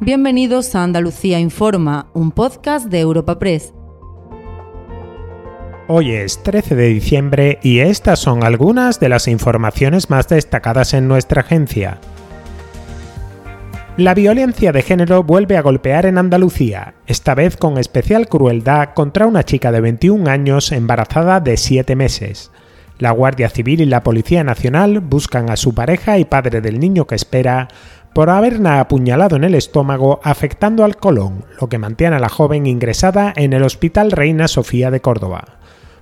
Bienvenidos a Andalucía Informa, un podcast de Europa Press. Hoy es 13 de diciembre y estas son algunas de las informaciones más destacadas en nuestra agencia. La violencia de género vuelve a golpear en Andalucía, esta vez con especial crueldad contra una chica de 21 años embarazada de 7 meses. La Guardia Civil y la Policía Nacional buscan a su pareja y padre del niño que espera por haberla apuñalado en el estómago afectando al colon, lo que mantiene a la joven ingresada en el Hospital Reina Sofía de Córdoba.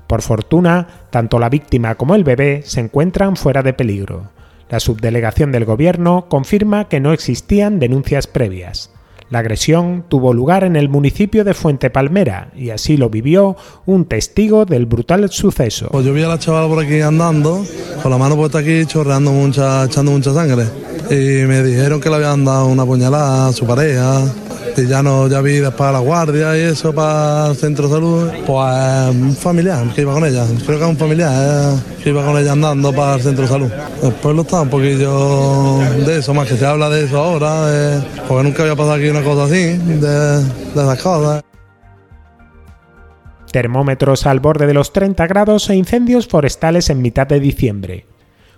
Por fortuna, tanto la víctima como el bebé se encuentran fuera de peligro. La subdelegación del gobierno confirma que no existían denuncias previas. La agresión tuvo lugar en el municipio de Fuente Palmera y así lo vivió un testigo del brutal suceso. Pues yo vi a la chavala por aquí andando, con la mano puesta aquí, chorreando mucha, echando mucha sangre. Y me dijeron que le habían dado una puñalada a su pareja. Y ya no, ya vi después la guardia y eso para el centro de salud. Pues un familiar que iba con ella. Creo que es un familiar eh, que iba con ella andando para el centro de salud. Después lo está un poquillo de eso, más que se habla de eso ahora, porque nunca había pasado aquí una cosa así, de esas cosas. Termómetros al borde de los 30 grados e incendios forestales en mitad de diciembre.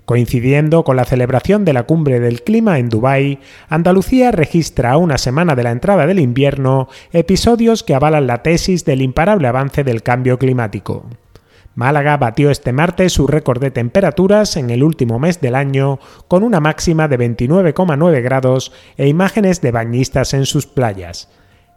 Coincidiendo con la celebración de la cumbre del clima en Dubái, Andalucía registra a una semana de la entrada del invierno episodios que avalan la tesis del imparable avance del cambio climático. Málaga batió este martes su récord de temperaturas en el último mes del año con una máxima de 29,9 grados e imágenes de bañistas en sus playas.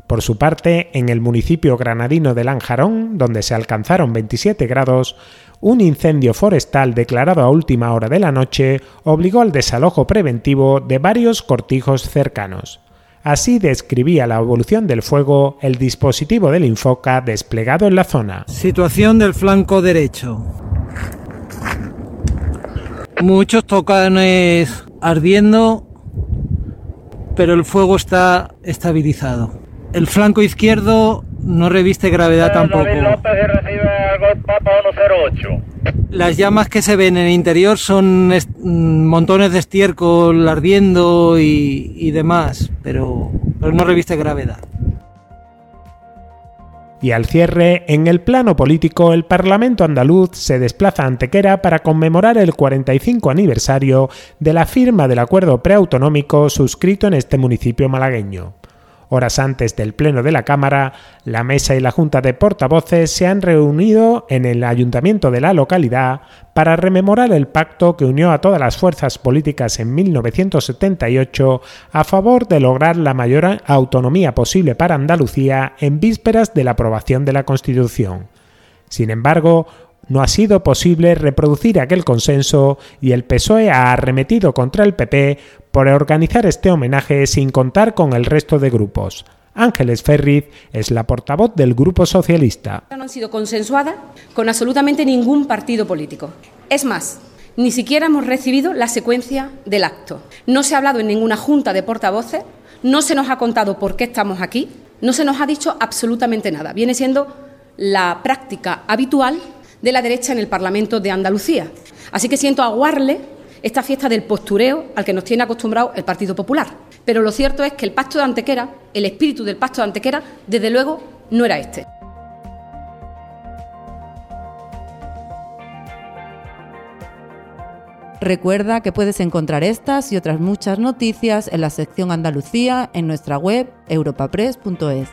Por su parte, en el municipio granadino de Lanjarón, donde se alcanzaron 27 grados, un incendio forestal declarado a última hora de la noche obligó al desalojo preventivo de varios cortijos cercanos. Así describía la evolución del fuego el dispositivo del Infoca desplegado en la zona. Situación del flanco derecho. Muchos tocanes ardiendo, pero el fuego está estabilizado. El flanco izquierdo no reviste gravedad tampoco. Las llamas que se ven en el interior son mm, montones de estiércol ardiendo y, demás, pero, pero no reviste gravedad. Y al cierre, en el plano político, el Parlamento andaluz se desplaza a Antequera para conmemorar el 45 aniversario de la firma del acuerdo preautonómico suscrito en este municipio malagueño. Horas antes del Pleno de la Cámara, la Mesa y la Junta de Portavoces se han reunido en el Ayuntamiento de la localidad para rememorar el pacto que unió a todas las fuerzas políticas en 1978 a favor de lograr la mayor autonomía posible para Andalucía en vísperas de la aprobación de la Constitución. Sin embargo, no ha sido posible reproducir aquel consenso y el PSOE ha arremetido contra el PP por organizar este homenaje sin contar con el resto de grupos. Ángeles Ferriz es la portavoz del Grupo Socialista. No han sido consensuadas con absolutamente ningún partido político. Es más, ni siquiera hemos recibido la secuencia del acto. No se ha hablado en ninguna junta de portavoces, no se nos ha contado por qué estamos aquí, no se nos ha dicho absolutamente nada. Viene siendo la práctica habitual de la derecha en el Parlamento de Andalucía. Así que siento aguarle esta fiesta del postureo al que nos tiene acostumbrado el Partido Popular. Pero lo cierto es que el pacto de Antequera, el espíritu del pacto de Antequera, desde luego no era este. Recuerda que puedes encontrar estas y otras muchas noticias en la sección Andalucía en nuestra web europapress.es.